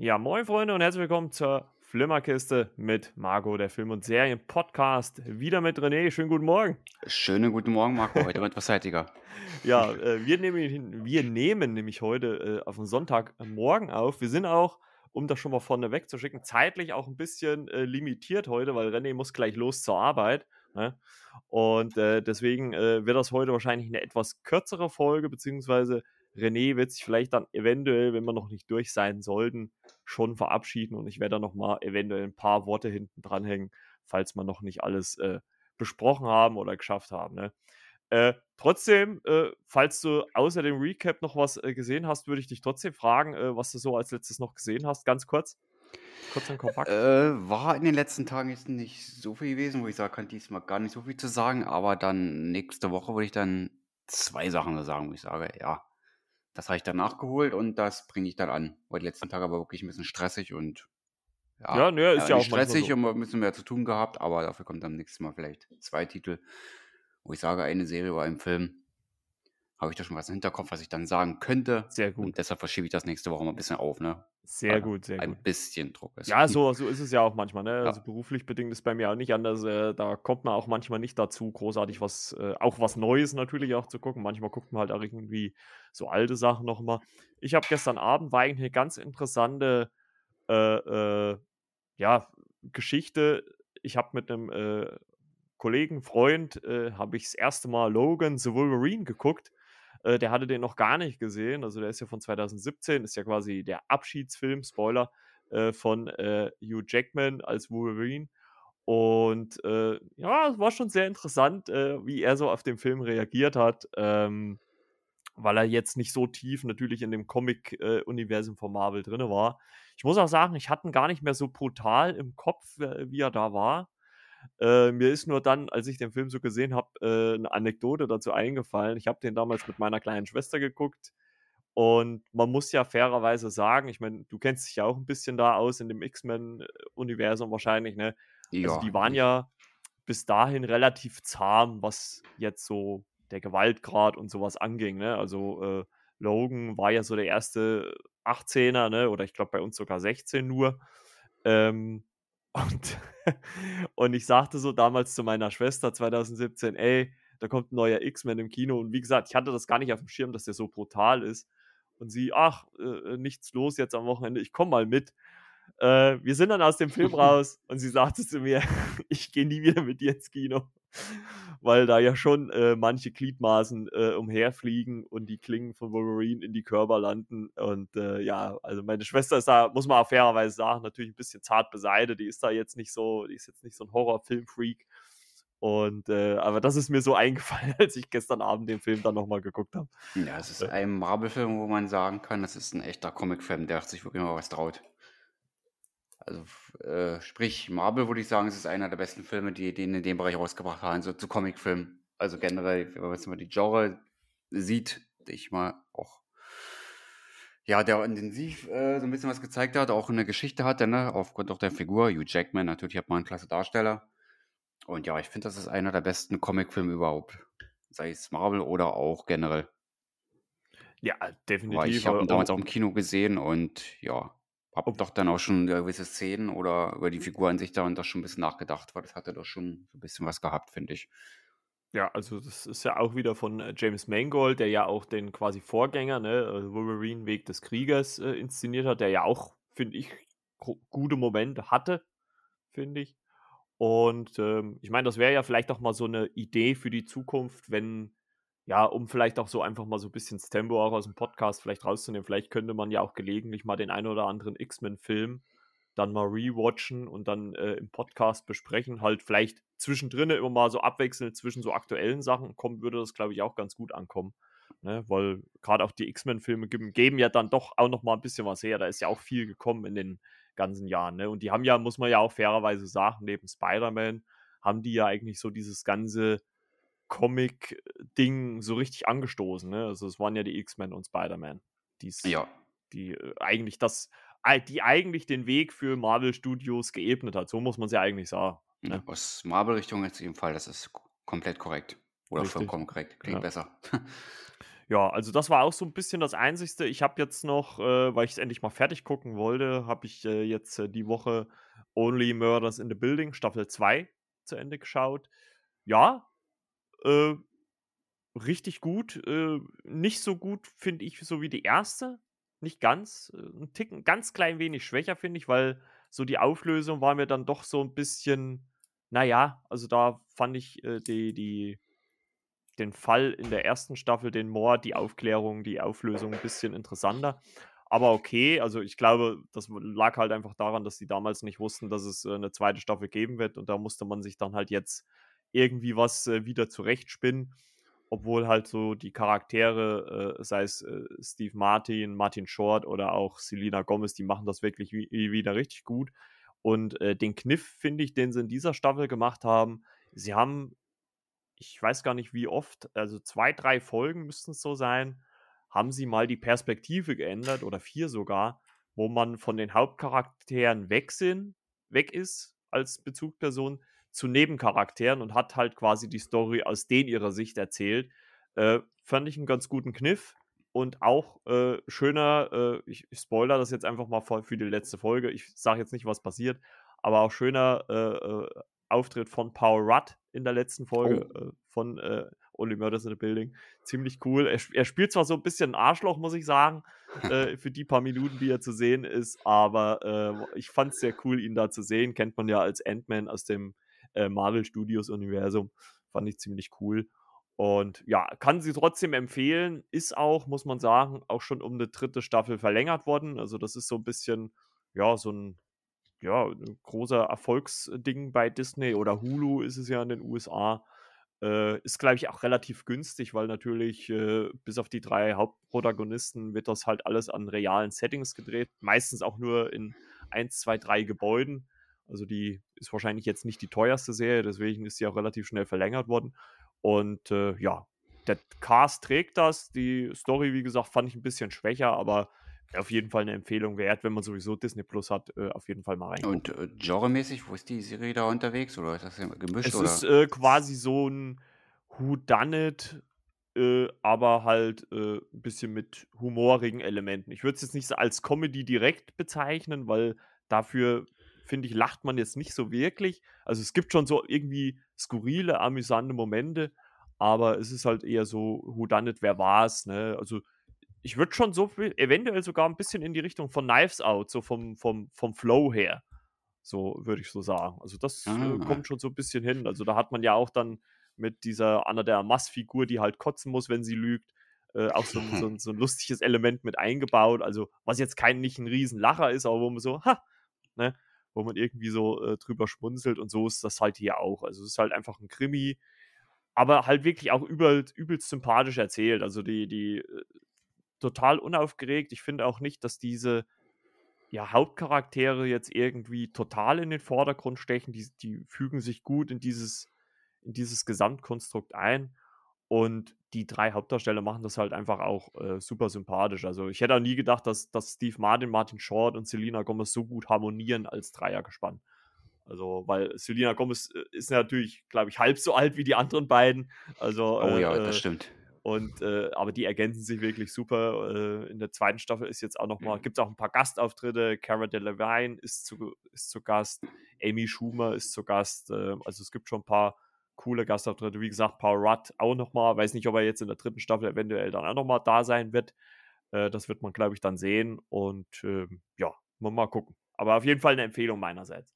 Ja, moin Freunde und herzlich willkommen zur Flimmerkiste mit Marco, der Film- und Serien-Podcast. Wieder mit René. Schönen guten Morgen. Schönen guten Morgen, Marco. Heute etwas zeitiger. ja, äh, wir, nehmen, wir nehmen nämlich heute äh, auf den Sonntagmorgen auf. Wir sind auch, um das schon mal vorne wegzuschicken, zeitlich auch ein bisschen äh, limitiert heute, weil René muss gleich los zur Arbeit. Ne? Und äh, deswegen äh, wird das heute wahrscheinlich eine etwas kürzere Folge, beziehungsweise René wird sich vielleicht dann eventuell, wenn wir noch nicht durch sein sollten, schon verabschieden und ich werde dann nochmal eventuell ein paar Worte hinten dranhängen, falls wir noch nicht alles äh, besprochen haben oder geschafft haben. Ne? Äh, trotzdem, äh, falls du außer dem Recap noch was äh, gesehen hast, würde ich dich trotzdem fragen, äh, was du so als letztes noch gesehen hast, ganz kurz. Kurz und kompakt. Äh, war in den letzten Tagen jetzt nicht so viel gewesen, wo ich sage, kann diesmal gar nicht so viel zu sagen, aber dann nächste Woche würde ich dann zwei Sachen sagen, wo ich sage, ja, das habe ich dann nachgeholt und das bringe ich dann an. Weil die letzten Tage war wirklich ein bisschen stressig und ja, ja, ne, ist ja, ja auch stressig so. und ein bisschen mehr zu tun gehabt, aber dafür kommt dann nächstes Mal vielleicht zwei Titel, wo ich sage, eine Serie oder ein Film habe ich da schon was im Hinterkopf, was ich dann sagen könnte. Sehr gut. Und deshalb verschiebe ich das nächste Woche mal ein bisschen auf, ne? Sehr Weil gut, sehr ein gut. Ein bisschen Druck ist. Ja, so, so ist es ja auch manchmal, ne? Ja. Also beruflich bedingt ist bei mir auch nicht anders. Äh, da kommt man auch manchmal nicht dazu, großartig was, äh, auch was Neues natürlich auch zu gucken. Manchmal guckt man halt auch irgendwie so alte Sachen nochmal. Ich habe gestern Abend, war eigentlich eine ganz interessante, äh, äh ja, Geschichte. Ich habe mit einem äh, Kollegen, Freund, äh, habe ich das erste Mal Logan the Wolverine geguckt äh, der hatte den noch gar nicht gesehen. Also der ist ja von 2017, ist ja quasi der Abschiedsfilm, Spoiler, äh, von äh, Hugh Jackman als Wolverine. Und äh, ja, es war schon sehr interessant, äh, wie er so auf den Film reagiert hat. Ähm, weil er jetzt nicht so tief natürlich in dem Comic-Universum von Marvel drin war. Ich muss auch sagen, ich hatte ihn gar nicht mehr so brutal im Kopf, wie er da war. Äh, mir ist nur dann, als ich den Film so gesehen habe, äh, eine Anekdote dazu eingefallen. Ich habe den damals mit meiner kleinen Schwester geguckt. Und man muss ja fairerweise sagen, ich meine, du kennst dich ja auch ein bisschen da aus in dem X-Men-Universum wahrscheinlich, ne? Also ja. Also die waren ja bis dahin relativ zahm, was jetzt so der Gewaltgrad und sowas anging, ne? Also äh, Logan war ja so der erste 18er, ne? Oder ich glaube bei uns sogar 16 nur. Ähm, und, und ich sagte so damals zu meiner Schwester 2017, ey, da kommt ein neuer X-Men im Kino. Und wie gesagt, ich hatte das gar nicht auf dem Schirm, dass der so brutal ist. Und sie, ach, äh, nichts los jetzt am Wochenende, ich komme mal mit. Äh, wir sind dann aus dem Film raus und sie sagte zu mir, ich gehe nie wieder mit dir ins Kino weil da ja schon äh, manche Gliedmaßen äh, umherfliegen und die Klingen von Wolverine in die Körper landen. Und äh, ja, also meine Schwester ist da, muss man auch fairerweise sagen, natürlich ein bisschen zart beseitigt. Die ist da jetzt nicht so, die ist jetzt nicht so ein Horrorfilm-Freak. Und äh, aber das ist mir so eingefallen, als ich gestern Abend den Film dann nochmal geguckt habe. Ja, es ist ein Marvel-Film, wo man sagen kann, das ist ein echter Comic-Film, der sich wirklich mal was traut. Also, äh, sprich, Marvel würde ich sagen, es ist einer der besten Filme, die, die in dem Bereich rausgebracht haben, so zu Comicfilmen. Also generell, wenn man jetzt mal die Genre sieht, ich mal auch, ja, der intensiv äh, so ein bisschen was gezeigt hat, auch eine Geschichte hatte, ne, aufgrund auch der Figur. Hugh Jackman, natürlich hat man einen klasse Darsteller. Und ja, ich finde, das ist einer der besten Comicfilme überhaupt. Sei es Marvel oder auch generell. Ja, definitiv. Weil ich habe ihn damals auch im Kino gesehen und ja, habe doch dann auch schon gewisse Szenen oder über die Figur an sich da und das schon ein bisschen nachgedacht, weil das hatte doch schon so ein bisschen was gehabt, finde ich. Ja, also das ist ja auch wieder von äh, James Mangold, der ja auch den quasi Vorgänger, ne, äh, Wolverine Weg des Kriegers äh, inszeniert hat, der ja auch, finde ich, gute Momente hatte, finde ich. Und ähm, ich meine, das wäre ja vielleicht auch mal so eine Idee für die Zukunft, wenn ja, um vielleicht auch so einfach mal so ein bisschen das Tempo auch aus dem Podcast vielleicht rauszunehmen. Vielleicht könnte man ja auch gelegentlich mal den einen oder anderen X-Men-Film dann mal rewatchen und dann äh, im Podcast besprechen. Halt vielleicht zwischendrin immer mal so abwechselnd zwischen so aktuellen Sachen kommen, würde das, glaube ich, auch ganz gut ankommen. Ne? Weil gerade auch die X-Men-Filme geben, geben, ja dann doch auch noch mal ein bisschen was her. Da ist ja auch viel gekommen in den ganzen Jahren. Ne? Und die haben ja, muss man ja auch fairerweise sagen, neben Spider-Man haben die ja eigentlich so dieses ganze Comic-Ding so richtig angestoßen. Ne? Also es waren ja die X-Men und Spider-Man, ja. die äh, eigentlich das, die eigentlich den Weg für Marvel Studios geebnet hat. So muss man es ja eigentlich sagen. Ne? aus Marvel-Richtung jetzt dem Fall, das ist komplett korrekt. Oder richtig. vollkommen korrekt. Klingt ja. besser. Ja, also das war auch so ein bisschen das Einzigste. Ich habe jetzt noch, äh, weil ich es endlich mal fertig gucken wollte, habe ich äh, jetzt äh, die Woche Only Murders in the Building Staffel 2 zu Ende geschaut. Ja, äh, richtig gut. Äh, nicht so gut, finde ich, so wie die erste. Nicht ganz. Äh, ein Ticken, ganz klein wenig schwächer, finde ich, weil so die Auflösung war mir dann doch so ein bisschen, naja, also da fand ich äh, die, die den Fall in der ersten Staffel, den Moor, die Aufklärung, die Auflösung ein bisschen interessanter. Aber okay, also ich glaube, das lag halt einfach daran, dass die damals nicht wussten, dass es äh, eine zweite Staffel geben wird und da musste man sich dann halt jetzt irgendwie was äh, wieder zurechtspinnen, obwohl halt so die Charaktere, äh, sei es äh, Steve Martin, Martin Short oder auch Selena Gomez, die machen das wirklich wie, wieder richtig gut. Und äh, den Kniff, finde ich, den sie in dieser Staffel gemacht haben, sie haben ich weiß gar nicht wie oft, also zwei, drei Folgen müssten es so sein, haben sie mal die Perspektive geändert oder vier sogar, wo man von den Hauptcharakteren weg sind, weg ist als Bezugsperson zu Nebencharakteren und hat halt quasi die Story aus denen ihrer Sicht erzählt. Äh, fand ich einen ganz guten Kniff und auch äh, schöner, äh, ich, ich spoiler das jetzt einfach mal für die letzte Folge, ich sage jetzt nicht, was passiert, aber auch schöner äh, äh, Auftritt von Paul Rudd in der letzten Folge oh. äh, von Only Murders in the Building. Ziemlich cool. Er, er, spielt zwar so ein bisschen Arschloch, muss ich sagen, äh, für die paar Minuten, die er zu sehen ist, aber äh, ich fand es sehr cool, ihn da zu sehen. Kennt man ja als Ant-Man aus dem äh, Marvel Studios Universum. Fand ich ziemlich cool. Und ja, kann sie trotzdem empfehlen. Ist auch, muss man sagen, auch schon um eine dritte Staffel verlängert worden. Also, das ist so ein bisschen, ja, so ein ja, ein großer Erfolgsding bei Disney oder Hulu ist es ja in den USA. Äh, ist, glaube ich, auch relativ günstig, weil natürlich äh, bis auf die drei Hauptprotagonisten wird das halt alles an realen Settings gedreht. Meistens auch nur in 1, 2, 3 Gebäuden. Also die ist wahrscheinlich jetzt nicht die teuerste Serie, deswegen ist sie auch relativ schnell verlängert worden. Und äh, ja, der Cast trägt das. Die Story, wie gesagt, fand ich ein bisschen schwächer, aber auf jeden Fall eine Empfehlung wert, wenn man sowieso Disney Plus hat, äh, auf jeden Fall mal rein. Und äh, genremäßig, wo ist die Serie da unterwegs? Oder ist das gemischt? Es oder? ist äh, quasi so ein Who Done It, äh, aber halt ein äh, bisschen mit humorigen Elementen. Ich würde es jetzt nicht als Comedy direkt bezeichnen, weil dafür, finde ich, lacht man jetzt nicht so wirklich. Also es gibt schon so irgendwie skurrile, amüsante Momente, aber es ist halt eher so Who Done It, wer war's, ne? Also ich würde schon so viel, eventuell sogar ein bisschen in die Richtung von Knives Out, so vom, vom, vom Flow her. So würde ich so sagen. Also das äh, ah. äh, kommt schon so ein bisschen hin. Also da hat man ja auch dann mit dieser Anna der Mass-Figur, die halt kotzen muss, wenn sie lügt, äh, auch so, so, so, ein lustiges Element mit eingebaut. Also was jetzt kein nicht ein Riesenlacher ist, aber wo man so, ha, ne, wo man irgendwie so äh, drüber schmunzelt und so ist das halt hier auch. Also es ist halt einfach ein Krimi, aber halt wirklich auch übelst, übelst sympathisch erzählt. Also die, die äh, total unaufgeregt. Ich finde auch nicht, dass diese ja, Hauptcharaktere jetzt irgendwie total in den Vordergrund stechen. Die, die fügen sich gut in dieses, in dieses Gesamtkonstrukt ein. Und die drei Hauptdarsteller machen das halt einfach auch äh, super sympathisch. Also ich hätte auch nie gedacht, dass, dass Steve Martin, Martin Short und Selena Gomez so gut harmonieren als Dreiergespann. Also, weil Selena Gomez äh, ist natürlich, glaube ich, halb so alt wie die anderen beiden. Also, oh ja, äh, das stimmt. Und äh, aber die ergänzen sich wirklich super. Äh, in der zweiten Staffel ist jetzt auch noch mal, mhm. gibt es auch ein paar Gastauftritte. Cara Delevingne ist zu, ist zu Gast, Amy Schumer ist zu Gast. Äh, also es gibt schon ein paar coole Gastauftritte. Wie gesagt, Paul Rudd auch noch mal. Weiß nicht, ob er jetzt in der dritten Staffel eventuell dann auch noch mal da sein wird. Äh, das wird man, glaube ich, dann sehen. Und ähm, ja, mal, mal gucken. Aber auf jeden Fall eine Empfehlung meinerseits.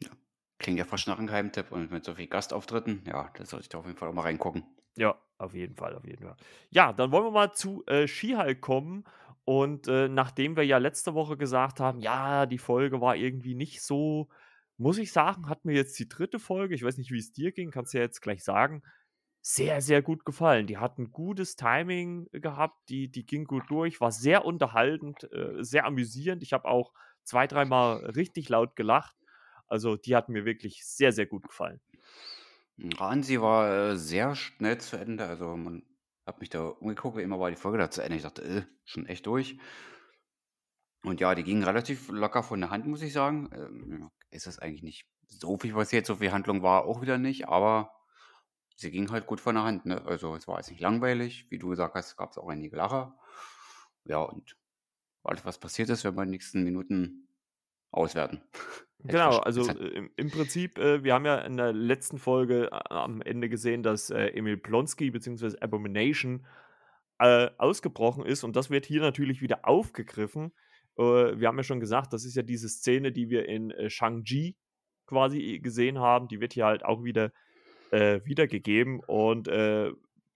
Ja. Klingt ja fast nach einem Geheimtipp. Und mit so vielen Gastauftritten, ja, da sollte ich da auf jeden Fall auch mal reingucken. Ja, auf jeden Fall, auf jeden Fall. Ja, dann wollen wir mal zu äh, She-Hulk kommen. Und äh, nachdem wir ja letzte Woche gesagt haben, ja, die Folge war irgendwie nicht so, muss ich sagen, hat mir jetzt die dritte Folge, ich weiß nicht, wie es dir ging, kannst du ja jetzt gleich sagen, sehr, sehr gut gefallen. Die hat ein gutes Timing gehabt, die, die ging gut durch, war sehr unterhaltend, äh, sehr amüsierend. Ich habe auch zwei, dreimal richtig laut gelacht. Also die hat mir wirklich sehr, sehr gut gefallen. Ransi war, äh, sehr schnell zu Ende. Also, man hat mich da umgeguckt, wie immer war die Folge da zu Ende. Ich dachte: „Äh, schon echt durch?“ Und ja, die ging relativ locker von der Hand, muss ich sagen. Ähm, ist das eigentlich nicht so viel passiert, so viel Handlung war auch wieder nicht, aber sie ging halt gut von der Hand. Ne? Also es war jetzt nicht langweilig, wie du gesagt hast, gab es auch einige Lacher. Ja, und alles, was passiert ist, werden wir in den nächsten Minuten auswerten. Genau, also äh, im, Prinzip, äh, wir haben ja in der letzten Folge äh, am Ende gesehen, dass äh, Emil Blonsky bzw. Abomination äh, ausgebrochen ist und das wird hier natürlich wieder aufgegriffen. Äh, wir haben ja schon gesagt, das ist ja diese Szene, die wir in äh, Shang-Chi quasi gesehen haben, die wird hier halt auch wieder wiedergegeben und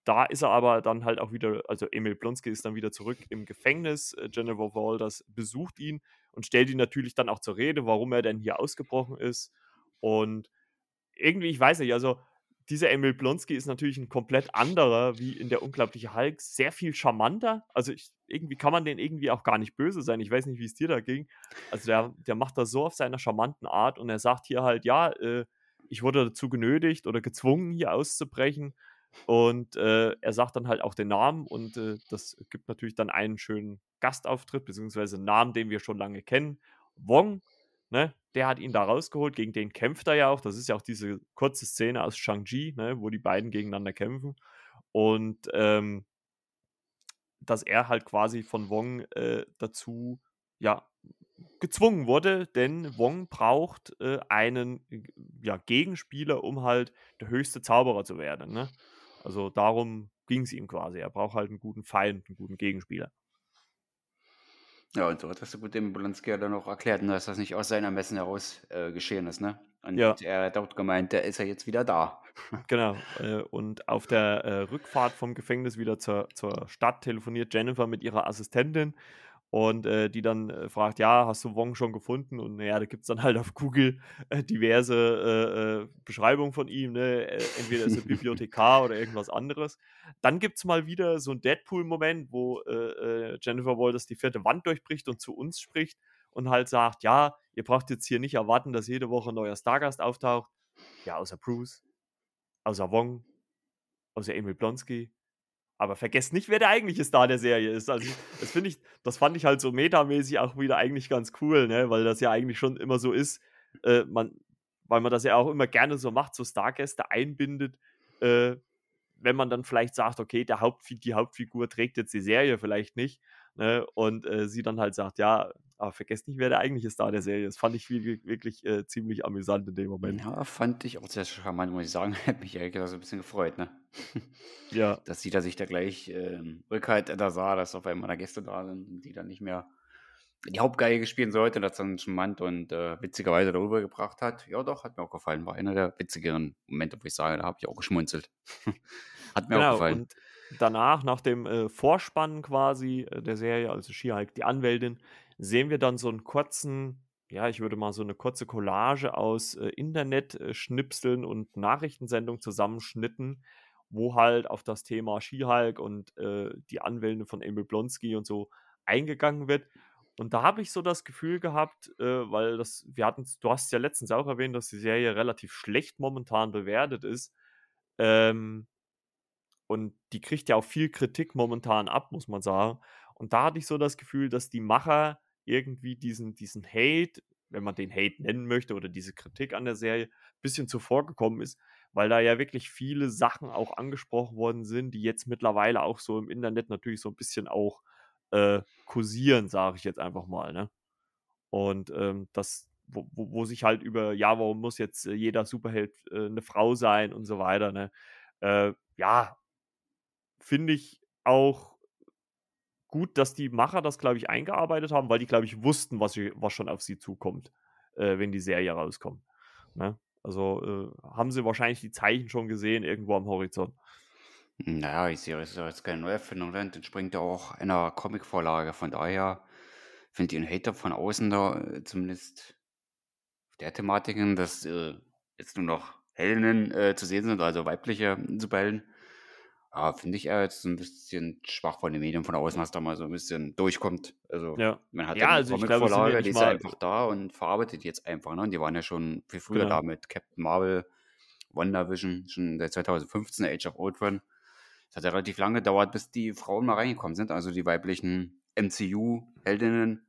da ist er aber dann halt auch wieder, also Emil Blonsky ist dann wieder zurück im Gefängnis. Äh, Jennifer Walters besucht ihn und stellt ihn natürlich dann auch zur Rede, warum er denn hier ausgebrochen ist. Und irgendwie, ich weiß nicht, also dieser Emil Blonsky ist natürlich ein komplett anderer wie in der unglaubliche Hulk, sehr viel charmanter. Also ich, irgendwie kann man den irgendwie auch gar nicht böse sein. Ich weiß nicht, wie es dir da ging. Also der, der macht das so auf seiner charmanten Art und er sagt hier halt, ja, äh, ich wurde dazu genötigt oder gezwungen, hier auszubrechen. Und äh, er sagt dann halt auch den Namen und äh, das gibt natürlich dann einen schönen Gastauftritt, beziehungsweise einen Namen, den wir schon lange kennen. Wong, ne, der hat ihn da rausgeholt, gegen den kämpft er ja auch. Das ist ja auch diese kurze Szene aus Shang-Chi, ne, wo die beiden gegeneinander kämpfen. Und ähm, dass er halt quasi von Wong äh, dazu, ja, gezwungen wurde, denn Wong braucht äh, einen ja, Gegenspieler, um halt der höchste Zauberer zu werden. Ne? Also darum ging es ihm quasi. Er braucht halt einen guten Feind, einen guten Gegenspieler. Ja, und so hat das so gut dem Polanski dann auch erklärt, ne, dass das nicht aus seinem Ermessen heraus äh, geschehen ist, ne? Und ja. er hat auch gemeint, der ist ja jetzt wieder da. genau. Äh, und auf der äh, Rückfahrt vom Gefängnis wieder zur, zur Stadt telefoniert Jennifer mit ihrer Assistentin und äh, die dann äh, fragt, ja, hast du Wong schon gefunden? Und naja, da gibt es dann halt auf Google äh, diverse äh, äh, Beschreibungen von ihm, ne? Äh, entweder ist er Bibliothekar oder irgendwas anderes. Dann gibt es mal wieder so einen Deadpool-Moment, wo Jennifer Walters die vierte Wand durchbricht und zu uns spricht und halt sagt, ja, ihr braucht jetzt hier nicht erwarten, dass jede Woche ein neuer Stargast auftaucht. Ja, außer Bruce, außer Wong, außer Emil Blonsky, aber vergesst nicht, wer der eigentliche Star der Serie ist. Also, das finde ich, das fand ich halt so metamäßig auch wieder eigentlich ganz cool, ne? Weil das ja eigentlich schon immer so ist, äh, man, weil man das ja auch immer gerne so macht, so Stargäste einbindet, äh, wenn man dann vielleicht sagt, okay, der Hauptfi die Hauptfigur trägt jetzt die Serie vielleicht nicht, ne? Und äh, sie dann halt sagt, ja, aber vergesst nicht, wer der eigentliche Star der Serie ist. Fand ich wirklich, wirklich äh, ziemlich amüsant in dem Moment. Ja, fand ich auch sehr charmant, muss ich sagen. Hat mich ehrlich gesagt so ein bisschen gefreut, ne? Ja. Dass sie da sich da gleich ähm, Rückhalt da sah, dass auf einmal da Gäste da sind, die dann nicht mehr die Hauptgeige spielen sollte, das dann charmant und äh, witzigerweise darüber gebracht hat. Ja, doch, hat mir auch gefallen. War einer der witzigeren Momente, wo ich sage, da habe ich auch geschmunzelt. hat mir genau, auch gefallen. Und danach, nach dem äh, Vorspann quasi äh, der Serie, also She-Hulk, die Anwältin, sehen wir dann so einen kurzen, ja, ich würde mal so eine kurze Collage aus äh, Internet-Schnipseln und Nachrichtensendungen zusammenschnitten, wo halt auf das Thema Skihulk und äh, die Anwälte von Emil Blonsky und so eingegangen wird. Und da habe ich so das Gefühl gehabt, äh, weil das, wir hatten, du hast ja letztens auch erwähnt, dass die Serie relativ schlecht momentan bewertet ist. Ähm, und die kriegt ja auch viel Kritik momentan ab, muss man sagen. Und da hatte ich so das Gefühl, dass die Macher irgendwie diesen, diesen Hate, wenn man den Hate nennen möchte, oder diese Kritik an der Serie, ein bisschen zuvor gekommen ist, weil da ja wirklich viele Sachen auch angesprochen worden sind, die jetzt mittlerweile auch so im Internet natürlich so ein bisschen auch äh, kursieren, sage ich jetzt einfach mal. Ne? Und ähm, das, wo, wo, sich halt über, ja, warum muss jetzt äh, jeder Superheld äh, eine Frau sein und so weiter, ne? Äh, ja, finde ich auch gut, dass die Macher das, glaube ich, eingearbeitet haben, weil die, glaube ich, wussten, was, was schon auf sie zukommt, äh, wenn die Serie rauskommt. Ne? Also äh, haben sie wahrscheinlich die Zeichen schon gesehen, irgendwo am Horizont. Naja, die Serie ist ja jetzt keine Neuerfindung, ne? entspringt ja auch einer Comicvorlage. Von daher finde ich einen Hater von außen da, äh, zumindest der Thematiken, dass äh, jetzt nur noch Heldinnen äh, zu sehen sind, also weibliche Superhelden. Ah, finde ich eher jetzt so ein bisschen schwach von den Medien von außen, was da mal so ein bisschen durchkommt. Also, Ja. man hat Ja, ja also ja Comicvorlage, die ist ja einfach da und verarbeitet jetzt einfach, ne? Und die waren ja schon viel früher da mit Captain Marvel, WandaVision, schon seit 2015, Age of Ultron. Es hat ja relativ lange gedauert, bis die Frauen mal reingekommen sind, also die weiblichen MCU-Heldinnen.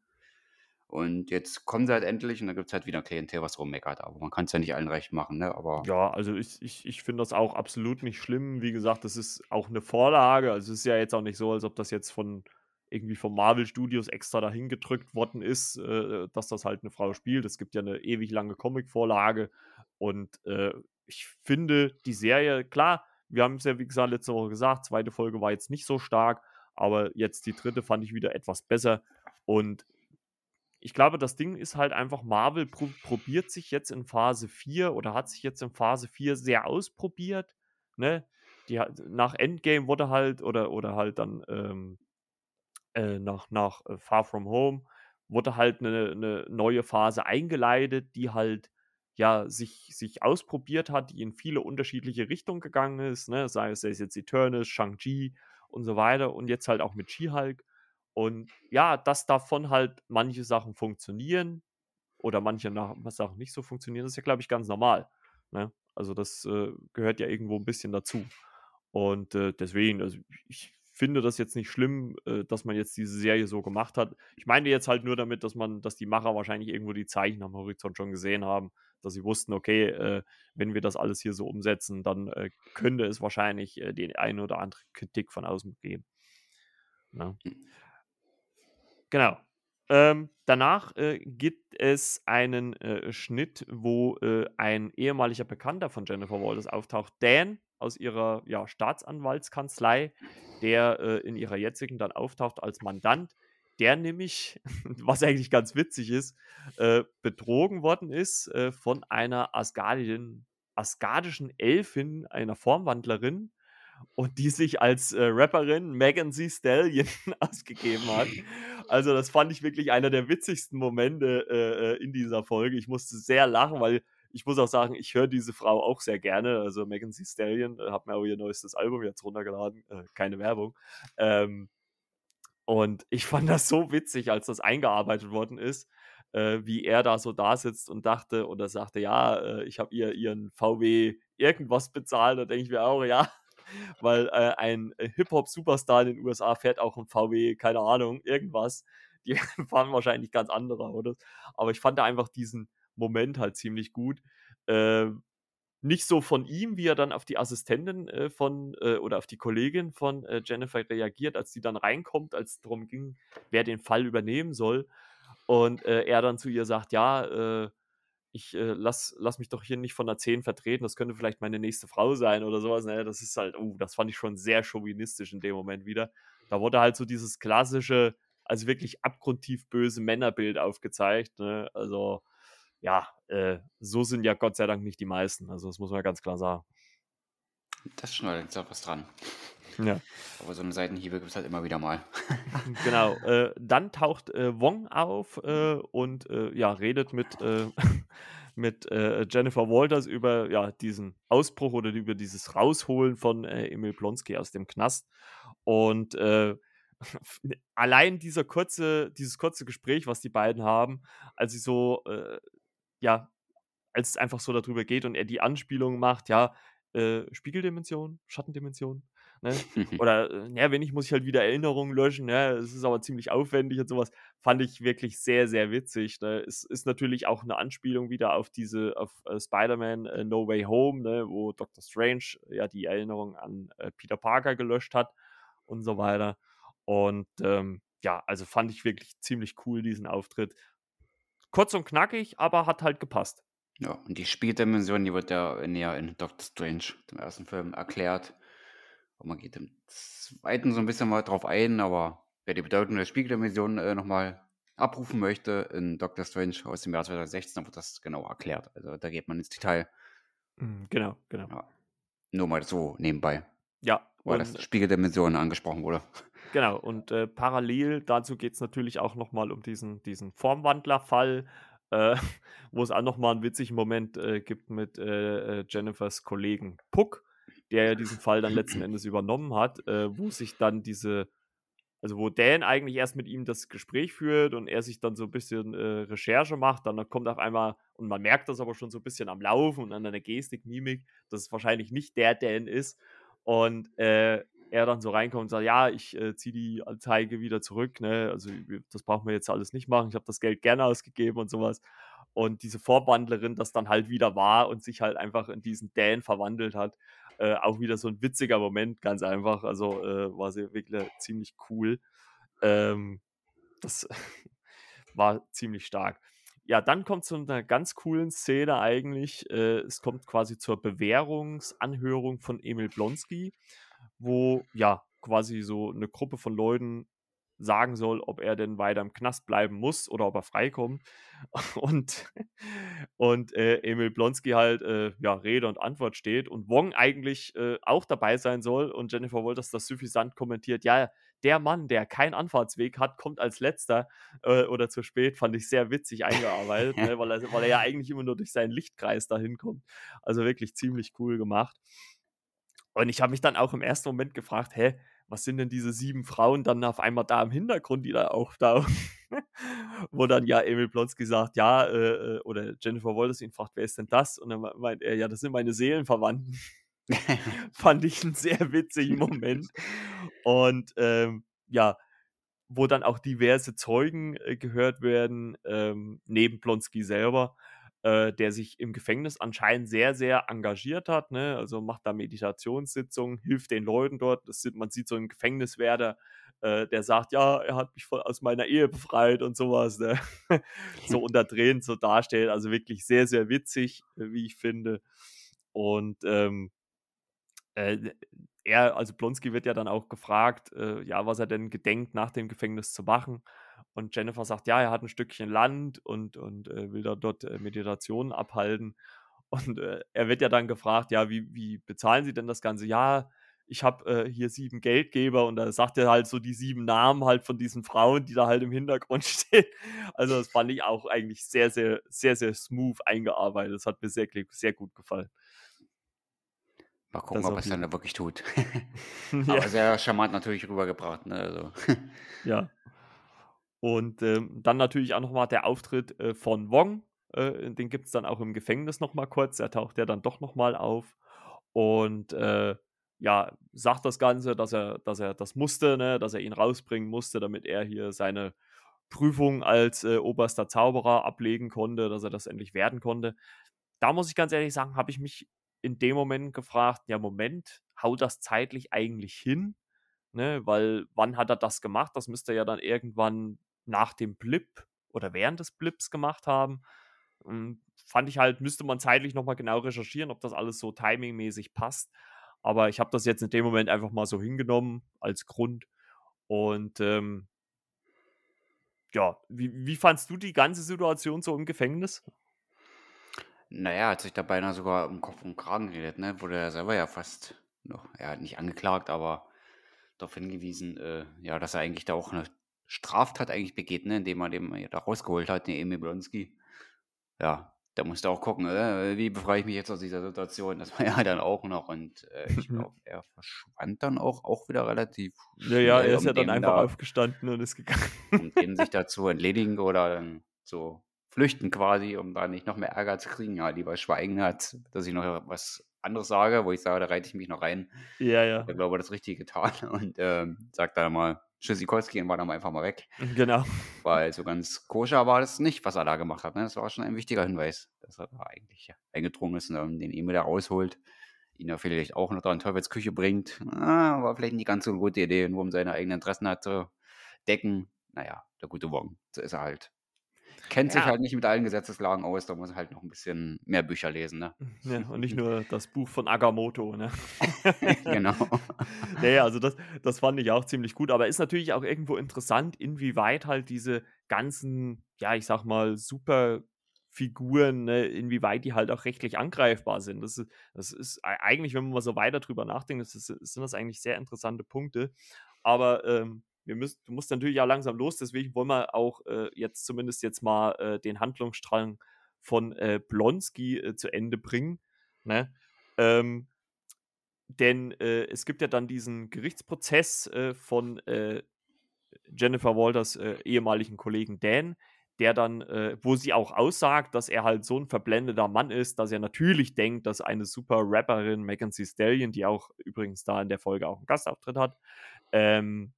Und jetzt kommen sie halt endlich und dann gibt es halt wieder Klientel, was rummeckert. Aber man kann es ja nicht allen recht machen, ne? Aber Ja, also ich, ich, ich finde das auch absolut nicht schlimm. Wie gesagt, das ist auch eine Vorlage. Also es ist ja jetzt auch nicht so, als ob das jetzt von irgendwie von Marvel Studios extra dahin gedrückt worden ist, äh, dass das halt eine Frau spielt. Es gibt ja eine ewig lange Comic-Vorlage. Und äh, ich finde die Serie, klar, wir haben es ja, wie gesagt, letzte Woche gesagt, zweite Folge war jetzt nicht so stark, aber jetzt die dritte fand ich wieder etwas besser. Und ich glaube, das Ding ist halt einfach, Marvel pro probiert sich jetzt in Phase 4 oder hat sich jetzt in Phase 4 sehr ausprobiert. Ne? Die, nach Endgame wurde halt, oder, oder halt dann ähm, äh, nach, nach äh, Far From Home, wurde halt eine, eine neue Phase eingeleitet, die halt ja sich, sich ausprobiert hat, die in viele unterschiedliche Richtungen gegangen ist, ne? sei es jetzt Eternals, Shang-Chi und so weiter und jetzt halt auch mit She-Hulk. Und ja, dass davon halt manche Sachen funktionieren oder manche Sachen nicht so funktionieren, ist ja, glaube ich, ganz normal. Ne? Also das äh, gehört ja irgendwo ein bisschen dazu. Und äh, deswegen, also ich finde das jetzt nicht schlimm, äh, dass man jetzt diese Serie so gemacht hat. Ich meine jetzt halt nur damit, dass man, dass die Macher wahrscheinlich irgendwo die Zeichen am Horizont schon gesehen haben, dass sie wussten, okay, äh, wenn wir das alles hier so umsetzen, dann äh, könnte es wahrscheinlich äh, den einen oder andere Kritik von außen geben. Ja. Genau. Ähm, danach äh, gibt es einen äh, Schnitt, wo äh, ein ehemaliger Bekannter von Jennifer Walters auftaucht, Dan aus ihrer ja, Staatsanwaltskanzlei, der äh, in ihrer jetzigen dann auftaucht als Mandant, der nämlich, was eigentlich ganz witzig ist, äh, betrogen worden ist äh, von einer asgardischen, asgardischen Elfin, einer Formwandlerin, und die sich als äh, Rapperin Megan C. Stallion ausgegeben hat. Also, das fand ich wirklich einer der witzigsten Momente äh, äh, in dieser Folge. Ich musste sehr lachen, weil ich muss auch sagen, ich höre diese Frau auch sehr gerne. Also, Megan C. Stallion äh, hat mir auch ihr neuestes Album jetzt runtergeladen. Äh, keine Werbung. Ähm, und ich fand das so witzig, als das eingearbeitet worden ist. Äh, wie er da so da sitzt und dachte oder sagte, ja, äh, ich habe ihr ihren VW irgendwas bezahlt. Da denke ich mir auch, ja, weil äh, ein äh, Hip-Hop-Superstar in den USA fährt auch ein VW, keine Ahnung, irgendwas. Die fahren wahrscheinlich ganz andere Autos. Aber ich fand da einfach diesen Moment halt ziemlich gut. Äh, nicht so von ihm, wie er dann auf die Assistentin äh, von äh, oder auf die Kollegin von äh, Jennifer reagiert, als die dann reinkommt, als es darum ging, wer den Fall übernehmen soll. Und äh, er dann zu ihr sagt, ja, äh, ich äh, lass, lass mich doch hier nicht von der 10 vertreten, das könnte vielleicht meine nächste Frau sein oder sowas. Ne? Das ist halt, uh, das fand ich schon sehr chauvinistisch in dem Moment wieder. Da wurde halt so dieses klassische, also wirklich abgrundtief böse Männerbild aufgezeigt. Ne? Also, ja, äh, so sind ja Gott sei Dank nicht die meisten. Also, das muss man ganz klar sagen. Das schneidet auch was dran. Ja. Aber so eine Seitenhiebe gibt es halt immer wieder mal. genau. Äh, dann taucht äh, Wong auf äh, und äh, ja, redet mit, äh, mit äh, Jennifer Walters über ja, diesen Ausbruch oder über dieses Rausholen von Emil Blonsky aus dem Knast. Und allein dieser kurze, dieses kurze Gespräch, was die beiden haben, als sie so, ja, als es einfach so darüber geht und er die Anspielung macht, ja, Spiegeldimension, Schattendimension, Ne? Oder, äh, ja, wenn nicht, muss ich halt wieder Erinnerungen löschen. Ne? Es ist aber ziemlich aufwendig und sowas. Fand ich wirklich sehr, sehr witzig. Ne? Es ist natürlich auch eine Anspielung wieder auf diese, auf äh, Spider-Man äh, No Way Home, ne? wo Doctor Strange ja die Erinnerung an äh, Peter Parker gelöscht hat und so weiter. Und ähm, ja, also fand ich wirklich ziemlich cool, diesen Auftritt. Kurz und knackig, aber hat halt gepasst. Ja, und die Spieldimension, die wird ja näher in Doctor Strange, dem ersten Film, erklärt. Und man geht im zweiten so ein bisschen mal drauf ein, aber wer die Bedeutung der Spiegeldimension äh, nochmal abrufen möchte, in Doctor Strange aus dem Jahr 2016, dann wird das genau erklärt. Also da geht man ins Detail. Mhm, genau, genau. Ja. Nur mal so nebenbei. Ja. Weil das Spiegeldimension angesprochen wurde. Genau, und äh, parallel dazu geht es natürlich auch nochmal um diesen, diesen Formwandlerfall, äh, wo es auch nochmal einen witzigen Moment äh, gibt mit äh, äh, Jennifers Kollegen Puck, der ja diesen Fall dann letzten Endes übernommen hat, äh, wo sich dann diese, also wo Dan eigentlich erst mit ihm das Gespräch führt und er sich dann so ein bisschen äh, Recherche macht, dann kommt auf einmal, und man merkt das aber schon so ein bisschen am Laufen und an der Gestik, Mimik, dass es wahrscheinlich nicht der Dan ist. Und äh, er dann so reinkommt und sagt, ja, ich äh, ziehe die Anzeige wieder zurück, ne? Also das brauchen wir jetzt alles nicht machen. Ich habe das Geld gerne ausgegeben und sowas. Und diese Vorwandlerin das dann halt wieder war und sich halt einfach in diesen Dan verwandelt hat. Äh, auch wieder so ein witziger Moment, ganz einfach. Also äh, war sie wirklich ziemlich cool. Ähm, das war ziemlich stark. Ja, dann kommt zu einer ganz coolen Szene eigentlich. Äh, es kommt quasi zur Bewährungsanhörung von Emil Blonsky wo ja quasi so eine Gruppe von Leuten sagen soll, ob er denn weiter im Knast bleiben muss oder ob er freikommt. Und, und äh, Emil Blonsky halt äh, ja, Rede und Antwort steht und Wong eigentlich äh, auch dabei sein soll und Jennifer Walters das suffisant kommentiert, ja, der Mann, der keinen Anfahrtsweg hat, kommt als letzter äh, oder zu spät, fand ich sehr witzig eingearbeitet, ne, weil, er, weil er ja eigentlich immer nur durch seinen Lichtkreis dahin kommt. Also wirklich ziemlich cool gemacht. Und ich habe mich dann auch im ersten Moment gefragt, hä, was sind denn diese sieben Frauen dann auf einmal da im Hintergrund, die da auftauchen? Wo dann ja Emil Blonsky sagt, ja, äh, äh, oder Jennifer Walters ihn fragt, wer ist denn das? Und dann meint er, ja, das sind meine Seelenverwandten. Fand ich einen sehr witzigen Moment. Und ähm, ja, wo dann auch diverse Zeugen äh, gehört werden, ähm, neben Blonsky selber äh, der sich im Gefängnis anscheinend sehr, sehr engagiert hat. Ne? Also macht da Meditationssitzungen, hilft den Leuten dort. Das sieht, man sieht so einen Gefängniswärter, äh, der sagt, ja, er hat mich voll aus meiner Ehe befreit und sowas. Ne? so unterdrehend so darstellt. Also wirklich sehr, sehr witzig, äh, wie ich finde. Und ähm, äh, er, also Blonsky wird ja dann auch gefragt, äh, ja, was er denn gedenkt, nach dem Gefängnis zu machen. Und Jennifer sagt, ja, er hat ein Stückchen Land und, und äh, will da dort äh, Meditationen abhalten. Und äh, er wird ja dann gefragt, ja, wie, wie bezahlen Sie denn das Ganze? Ja, ich habe äh, hier sieben Geldgeber und da sagt er halt so die sieben Namen halt von diesen Frauen, die da halt im Hintergrund stehen. Also das fand ich auch eigentlich sehr, sehr, sehr, sehr smooth eingearbeitet. Das hat mir sehr, sehr gut gefallen. Mal gucken, ob er es dann wirklich tut. Aber ja. sehr charmant natürlich rübergebracht. Ne? Also. ja. Und ähm, dann natürlich auch nochmal der Auftritt äh, von Wong. Äh, den gibt es dann auch im Gefängnis nochmal kurz. Er taucht ja dann doch nochmal auf. Und äh, ja, sagt das Ganze, dass er, dass er das musste, ne? dass er ihn rausbringen musste, damit er hier seine Prüfung als äh, oberster Zauberer ablegen konnte, dass er das endlich werden konnte. Da muss ich ganz ehrlich sagen, habe ich mich in dem Moment gefragt, ja, Moment, haut das zeitlich eigentlich hin? Ne, weil wann hat er das gemacht? Das müsste ja dann irgendwann nach dem Blip oder während des Blips gemacht haben. Und fand ich halt, müsste man zeitlich nochmal genau recherchieren, ob das alles so timingmäßig passt. Aber ich habe das jetzt in dem Moment einfach mal so hingenommen als Grund. Und ähm, ja, wie, wie fandst du die ganze Situation so im Gefängnis? Naja, hat sich da beinahe sogar um Kopf und Kragen geredet, ne? Wurde er selber ja fast noch, er hat nicht angeklagt, aber darauf hingewiesen, äh, ja, dass er eigentlich da auch eine Straftat eigentlich begeht, ne, indem man den da rausgeholt hat, den Emil Blonsky. Ja, da musste auch gucken, äh, wie befreie ich mich jetzt aus dieser Situation. Das war ja dann auch noch und äh, ich glaube, er verschwand dann auch, auch wieder relativ Ja, ja, er ist um ja dann einfach da, aufgestanden und ist gegangen. Um den sich dazu entledigen oder dann so flüchten quasi, um da nicht noch mehr Ärger zu kriegen. Ja, lieber schweigen hat, dass ich noch was anderes sage, wo ich sage, da reite ich mich noch rein. Ja, ja. Ich glaube, das Richtige getan und ähm, sagt dann mal, Tschüssikowski und war dann einfach mal weg. Genau. Weil so ganz koscher war das nicht, was er da gemacht hat. Ne? Das war schon ein wichtiger Hinweis, dass er da eigentlich eingedrungen ist und dann den E-Mail da rausholt, ihn ja vielleicht auch noch da in Teufels Küche bringt. Ah, war vielleicht nicht ganz so eine gute Idee, nur um seine eigenen Interessen hat zu decken. Naja, der gute Wong, so ist er halt kennt sich halt nicht mit allen Gesetzeslagen aus, da muss halt noch ein bisschen mehr Bücher lesen, ne? Ja, und nicht nur das Buch von Agamotto, ne? genau. nee, also das, das fand ich auch ziemlich gut, aber ist natürlich auch irgendwo interessant, inwieweit halt diese ganzen, ja, ich sag mal, super Figuren, ne, inwieweit die halt auch rechtlich angreifbar sind. Das ist, das ist eigentlich, wenn man mal so weiter drüber nachdenkt, das ist, sind das eigentlich sehr interessante Punkte. Aber ähm, wir müssen, du musst natürlich ja langsam los, deswegen wollen wir auch äh, jetzt zumindest jetzt mal äh, den Handlungsstrang von äh, Blonsky äh, zu Ende bringen. Ne? Ähm, denn äh, es gibt ja dann diesen Gerichtsprozess äh, von Jennifer Walters ehemaligen Kollegen Dan, der dann, äh, wo sie auch aussagt, dass er halt so ein verblendeter Mann ist, dass er natürlich denkt, dass eine super Rapperin, Thee Stallion, die auch übrigens da in der Folge auch einen Gastauftritt hat, ähm,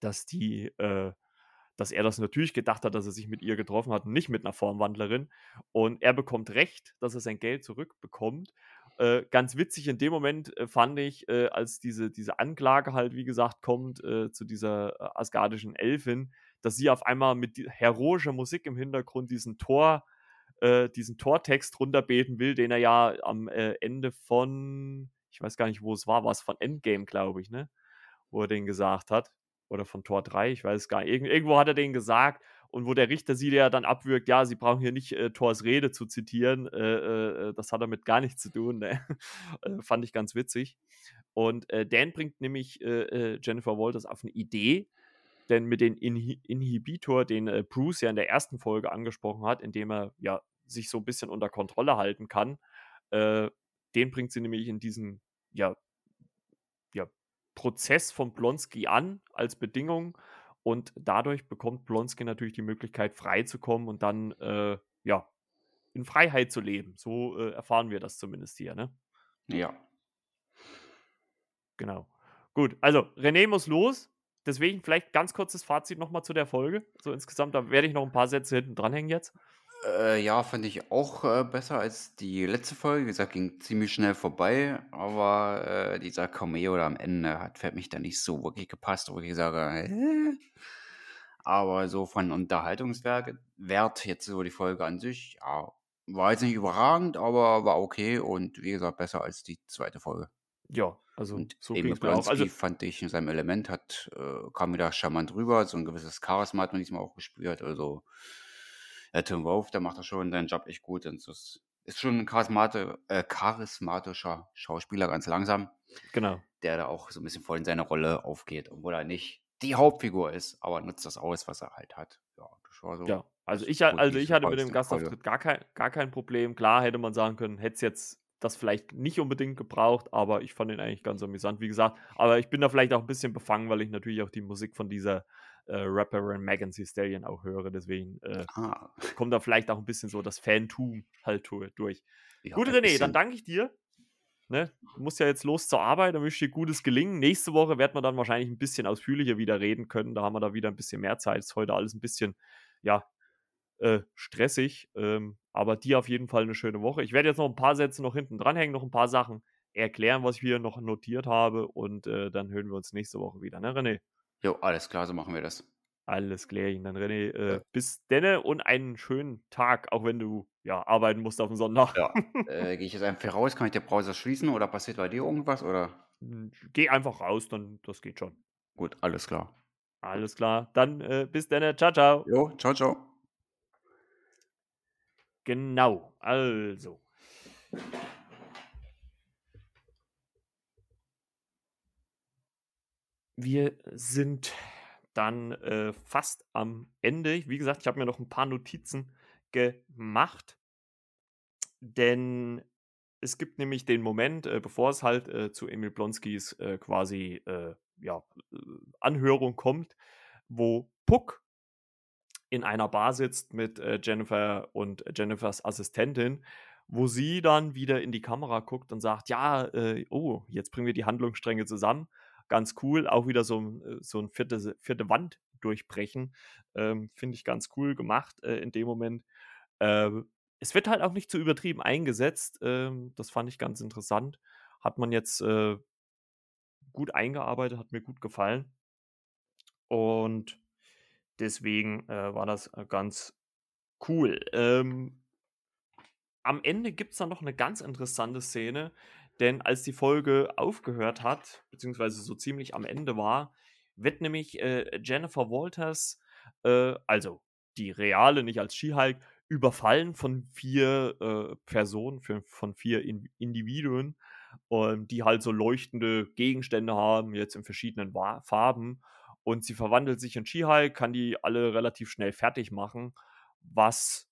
dass die, äh, dass er das natürlich gedacht hat, dass er sich mit ihr getroffen hat nicht mit einer Formwandlerin. Und er bekommt recht, dass er sein Geld zurückbekommt. Äh, ganz witzig in dem Moment äh, fand ich, äh, als diese, diese Anklage halt, wie gesagt, kommt äh, zu dieser äh, asgardischen Elfin, dass sie auf einmal mit heroischer Musik im Hintergrund diesen Tor, diesen Tortext runterbeten will, den er ja am Ende von, ich weiß gar nicht, wo es war, war es von Endgame, glaube ich, ne? Wo er den gesagt hat. Oder von Tor 3, ich weiß gar nicht. Irgend, irgendwo hat er den gesagt und wo der Richter sie ja dann abwürgt, ja, sie brauchen hier nicht äh, Thors Rede zu zitieren, äh, äh, äh das hat damit gar nichts zu tun. Ne? Äh, fand ich ganz witzig. Und äh, Dan bringt nämlich Jennifer Walters auf eine Idee, denn mit dem Inhibitor, den Bruce ja in der ersten Folge angesprochen hat, indem er ja sich so ein bisschen unter Kontrolle halten kann, den bringt sie nämlich in diesen ja, Prozess von Blonsky an als Bedingung und dadurch bekommt Blonsky natürlich die Möglichkeit, frei zu kommen und dann äh, ja in Freiheit zu leben. So äh, erfahren wir das zumindest hier, ne? Ja. Genau. Gut, also René muss los. Deswegen vielleicht ganz kurzes Fazit nochmal zu der Folge. So insgesamt, da werde ich noch ein paar Sätze hinten dranhängen jetzt. Äh, ja, fand ich auch äh, besser als die letzte Folge. Wie gesagt, ging ziemlich schnell vorbei, aber äh, dieser Cameo da am Ende hat für mich dann nicht so wirklich gepasst, wo ich sage, äh? aber so von Unterhaltungswert Wert jetzt so die Folge an sich, ja, war jetzt nicht überragend, aber war okay und wie gesagt, besser als die zweite Folge. Ja, also Und so Emil ging's mir auch. Also fand ich in seinem Element hat, äh, kam wieder charmant rüber, so ein gewisses Charisma hat man diesmal auch gespürt. Also ja, Tim Wolf, der macht da schon seinen Job echt gut. Und das ist schon ein charismati äh, charismatischer Schauspieler, ganz langsam, genau. der da auch so ein bisschen voll in seine Rolle aufgeht, obwohl er nicht die Hauptfigur ist, aber nutzt das aus, was er halt hat. Ja, das war so Ja, also ich, also ich hatte mit dem. Gastauftritt gar kein, gar kein Problem. Klar hätte man sagen können, hätte es jetzt das vielleicht nicht unbedingt gebraucht, aber ich fand ihn eigentlich ganz amüsant, wie gesagt. Aber ich bin da vielleicht auch ein bisschen befangen, weil ich natürlich auch die Musik von dieser äh, Rapperin Megan Thee Stallion auch höre. Deswegen äh, Ah, kommt da vielleicht auch ein bisschen so das Fantum halt durch. ja, Gut, René, dann danke ich dir. Ne? Du musst ja jetzt los zur Arbeit, da wünsche ich dir gutes Gelingen. Nächste Woche werden wir dann wahrscheinlich ein bisschen ausführlicher wieder reden können. Da haben wir da wieder ein bisschen mehr Zeit. Ist heute alles ein bisschen, ja, äh, stressig. Ähm, aber dir auf jeden Fall eine schöne Woche. Ich werde jetzt noch ein paar Sätze noch hinten dranhängen, noch ein paar Sachen erklären, was ich hier noch notiert habe. Und äh, dann hören wir uns nächste Woche wieder, ne, René? Jo, alles klar, so machen wir das. Alles klärchen. Dann, René, äh, Ja. bis denne und einen schönen Tag, auch wenn du ja arbeiten musst auf dem Sonntag. Ja, äh, gehe ich jetzt einfach raus? Kann ich den Browser schließen oder passiert bei dir irgendwas? Oder? Hm, Geh einfach raus, dann das geht schon. Gut, alles klar. Alles klar. Dann äh, bis dann. Ciao, ciao. Jo, ciao, ciao. Genau. Also. Wir sind dann äh, fast am Ende. Wie gesagt, ich habe mir noch ein paar Notizen gemacht, denn es gibt nämlich den Moment, äh, bevor es halt äh, zu Emil Blonskis äh, quasi äh, ja, äh, Anhörung kommt, wo Puck in einer Bar sitzt mit äh, Jennifer und Jennifers Assistentin, wo sie dann wieder in die Kamera guckt und sagt, ja, äh, oh, jetzt bringen wir die Handlungsstränge zusammen. Ganz cool, auch wieder so, äh, so ein vierte, vierte Wand durchbrechen. Ähm, Finde ich ganz cool gemacht äh, in dem Moment. Ähm, es wird halt auch nicht zu übertrieben eingesetzt. Ähm, das fand ich ganz interessant. Hat man jetzt äh, gut eingearbeitet, hat mir gut gefallen. Und deswegen äh, war das äh, ganz cool. Ähm, am Ende gibt es dann noch eine ganz interessante Szene, denn als die Folge aufgehört hat, beziehungsweise so ziemlich am Ende war, wird nämlich äh, Jennifer Walters, äh, also die reale, nicht als She-Hulk, überfallen von vier äh, Personen, für, von vier In Individuen, ähm, die halt so leuchtende Gegenstände haben, jetzt in verschiedenen Wa Farben. Und sie verwandelt sich in She-Hulk, kann die alle relativ schnell fertig machen, was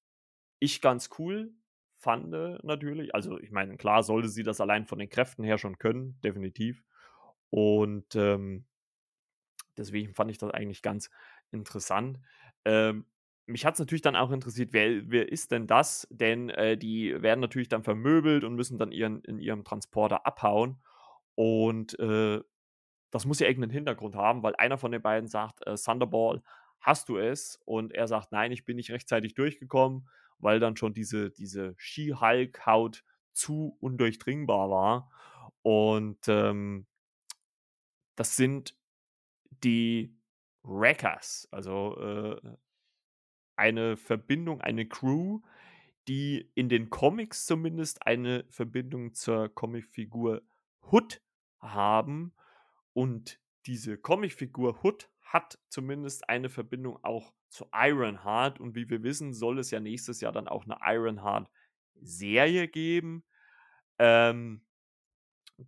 ich ganz cool fand natürlich. Also ich meine, klar sollte sie das allein von den Kräften her schon können, definitiv. Und ähm, deswegen fand ich das eigentlich ganz interessant. Ähm, mich hat es natürlich dann auch interessiert, wer, wer ist denn das? Denn äh, die werden natürlich dann vermöbelt und müssen dann ihren, in ihrem Transporter abhauen. Und äh, das muss ja irgendeinen Hintergrund haben, weil einer von den beiden sagt, äh, Thunderball, hast du es? Und er sagt, nein, ich bin nicht rechtzeitig durchgekommen, weil dann schon diese, diese Ski-Hulk-Haut zu undurchdringbar war. Und ähm, das sind die Wreckers, also äh, eine Verbindung, eine Crew, die in den Comics zumindest eine Verbindung zur Comicfigur Hood haben. Und diese Comicfigur Hood hat zumindest eine Verbindung auch zu Ironheart. Und wie wir wissen, soll es ja nächstes Jahr dann auch eine Ironheart-Serie geben. Ähm,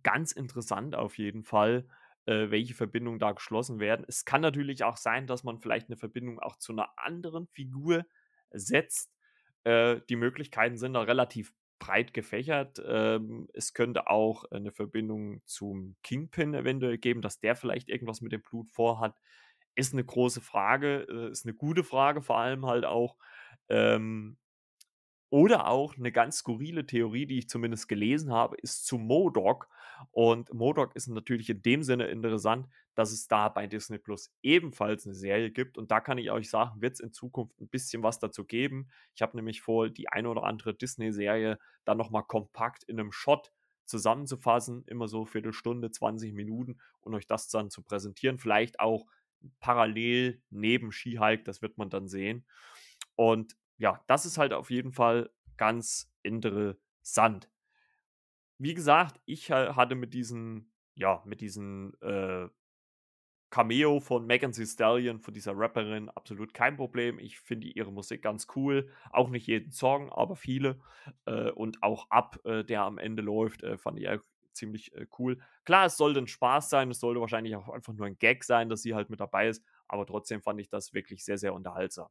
ganz interessant auf jeden Fall, äh, welche Verbindungen da geschlossen werden. Es kann natürlich auch sein, dass man vielleicht eine Verbindung auch zu einer anderen Figur setzt. Äh, die Möglichkeiten sind da relativ breit gefächert. Ähm, es könnte auch eine Verbindung zum Kingpin eventuell geben, dass der vielleicht irgendwas mit dem Blut vorhat. Ist eine große Frage, äh, ist eine gute Frage vor allem halt auch. Ähm, oder auch eine ganz skurrile Theorie, die ich zumindest gelesen habe, ist zu Modok. Und Modok ist natürlich in dem Sinne interessant, dass es da bei Disney Plus ebenfalls eine Serie gibt. Und da kann ich euch sagen, wird es in Zukunft ein bisschen was dazu geben. Ich habe nämlich vor, die eine oder andere Disney-Serie dann nochmal kompakt in einem Shot zusammenzufassen, immer so Viertelstunde, 20 Minuten und euch das dann zu präsentieren. Vielleicht auch parallel neben Skihulk, das wird man dann sehen. Und ja, das ist halt auf jeden Fall ganz interessant. Wie gesagt, ich hatte mit diesen, ja, mit diesen äh, Cameo von Megan Thee Stallion, von dieser Rapperin, absolut kein Problem. Ich finde ihre Musik ganz cool. Auch nicht jeden Song, aber viele. Äh, und auch ab, äh, der am Ende läuft, äh, fand ich ziemlich äh, cool. Klar, es sollte ein Spaß sein. Es sollte wahrscheinlich auch einfach nur ein Gag sein, dass sie halt mit dabei ist. Aber trotzdem fand ich das wirklich sehr, sehr unterhaltsam.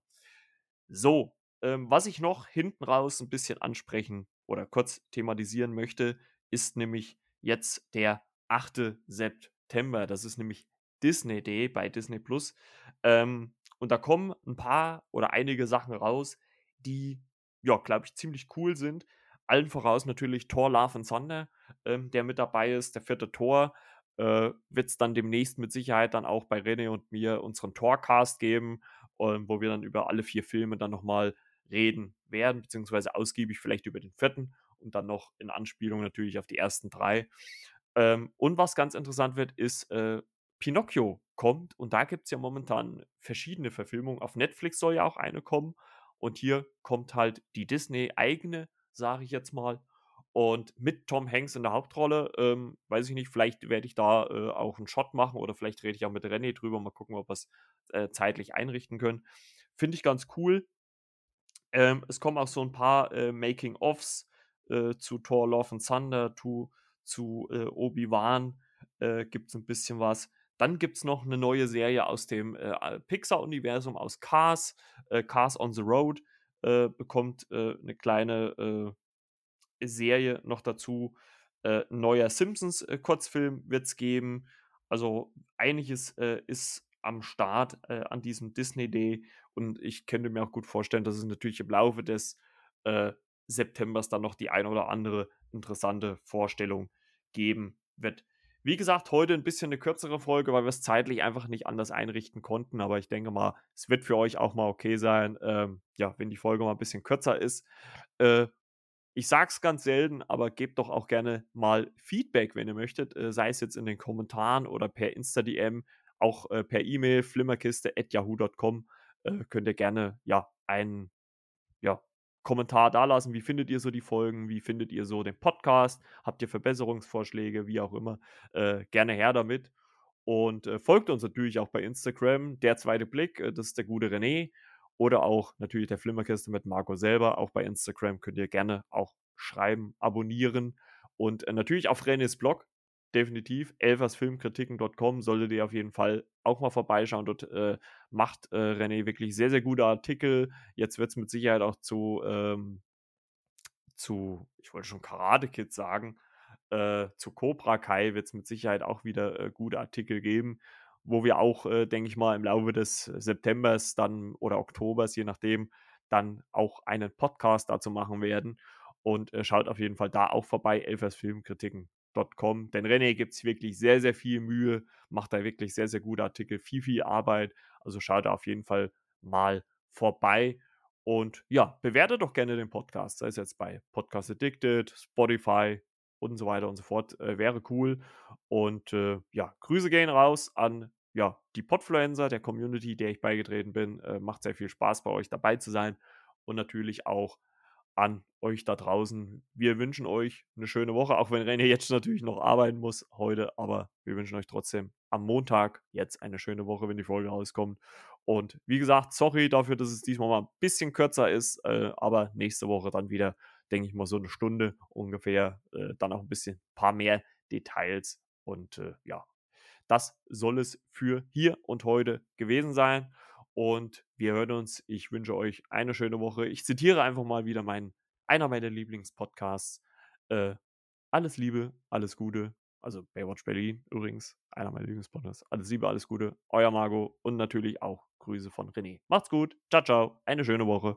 So, ähm, was ich noch hinten raus ein bisschen ansprechen oder kurz thematisieren möchte, ist nämlich jetzt der 8. September. Das ist nämlich Disney Day bei Disney Plus. Ähm, und da kommen ein paar oder einige Sachen raus, die, ja, glaube ich, ziemlich cool sind. Allen voraus natürlich Thor Love and Thunder, ähm, der mit dabei ist, der vierte Tor. Äh, Wird es dann demnächst mit Sicherheit dann auch bei René und mir unseren Torcast geben, ähm, wo wir dann über alle vier Filme dann nochmal reden werden, beziehungsweise ausgiebig vielleicht über den vierten und dann noch in Anspielung natürlich auf die ersten drei. Ähm, und was ganz interessant wird, ist, äh, Pinocchio kommt und da gibt es ja momentan verschiedene Verfilmungen. Auf Netflix soll ja auch eine kommen und hier kommt halt die Disney-eigene, sage ich jetzt mal. Und mit Tom Hanks in der Hauptrolle, ähm, weiß ich nicht, vielleicht werde ich da äh, auch einen Shot machen oder vielleicht rede ich auch mit René drüber, mal gucken, ob wir es äh, zeitlich einrichten können. Finde ich ganz cool. Ähm, es kommen auch so ein paar äh, Making-ofs äh, zu Thor Love and Thunder, to, zu äh, Obi-Wan äh, gibt es ein bisschen was. Dann gibt es noch eine neue Serie aus dem äh, Pixar-Universum, aus Cars. Äh, Cars on the Road bekommt eine kleine Serie noch dazu. neuer Simpsons-Kurzfilm wird es geben. Also einiges ist am Start äh, an diesem Disney Day. Und ich könnte mir auch gut vorstellen, dass es natürlich im Laufe des äh, Septembers dann noch die ein oder andere interessante Vorstellung geben wird. Wie gesagt, heute ein bisschen eine kürzere Folge, weil wir es zeitlich einfach nicht anders einrichten konnten. Aber ich denke mal, es wird für euch auch mal okay sein, ähm, ja, wenn die Folge mal ein bisschen kürzer ist. Äh, ich sag's ganz selten, aber gebt doch auch gerne mal Feedback, wenn ihr möchtet, äh, sei es jetzt in den Kommentaren oder per Insta-DM auch äh, per E-Mail flimmerkiste.yahoo.com äh, könnt ihr gerne ja einen ja, Kommentar dalassen. Wie findet ihr so die Folgen? Wie findet ihr so den Podcast? Habt ihr Verbesserungsvorschläge? Wie auch immer. Äh, gerne her damit. Und äh, folgt uns natürlich auch bei Instagram. Der zweite Blick, äh, das ist der gute René. Oder auch natürlich der Flimmerkiste mit Marco selber. Auch bei Instagram könnt ihr gerne auch schreiben, abonnieren. Und äh, natürlich auf Renés Blog definitiv. elfersfilmkritiken.com solltet ihr auf jeden Fall auch mal vorbeischauen. Dort äh, macht äh, René wirklich sehr, sehr gute Artikel. Jetzt wird es mit Sicherheit auch zu, ähm, zu, ich wollte schon Karate Kid sagen, äh, zu Cobra Kai wird es mit Sicherheit auch wieder äh, gute Artikel geben. wo wir auch, äh, denke ich mal, im Laufe des Septembers dann oder Oktobers, je nachdem, dann auch einen Podcast dazu machen werden. Und äh, schaut auf jeden Fall da auch vorbei, elfersfilmkritiken.com. Denn René gibt es wirklich sehr, sehr viel Mühe, macht da wirklich sehr, sehr gute Artikel, viel, viel Arbeit. Also schaut da auf jeden Fall mal vorbei. Und ja, bewerte doch gerne den Podcast, sei es jetzt bei Podcast Addicted, Spotify und so weiter und so fort. Äh, wäre cool. Und äh, ja, Grüße gehen raus an ja, die Podfluencer, der Community, der ich beigetreten bin. Äh, macht sehr viel Spaß bei euch dabei zu sein. Und natürlich auch an euch da draußen. Wir wünschen euch eine schöne Woche, auch wenn René jetzt natürlich noch arbeiten muss heute, aber wir wünschen euch trotzdem am Montag jetzt eine schöne Woche, wenn die Folge rauskommt. Und wie gesagt, sorry dafür, dass es diesmal mal ein bisschen kürzer ist, äh, aber nächste Woche dann wieder, denke ich mal, so eine Stunde ungefähr, äh, dann auch ein bisschen, paar mehr Details. Und äh, ja, das soll es für hier und heute gewesen sein. Und wir hören uns. Ich wünsche euch eine schöne Woche. Ich zitiere einfach mal wieder meinen, einer meiner Lieblingspodcasts. Äh, alles Liebe, alles Gute. Also Baywatch Berlin übrigens, einer meiner Lieblingspodcasts. Alles Liebe, alles Gute. Euer Margot und natürlich auch Grüße von René. Macht's gut. Ciao, ciao. Eine schöne Woche.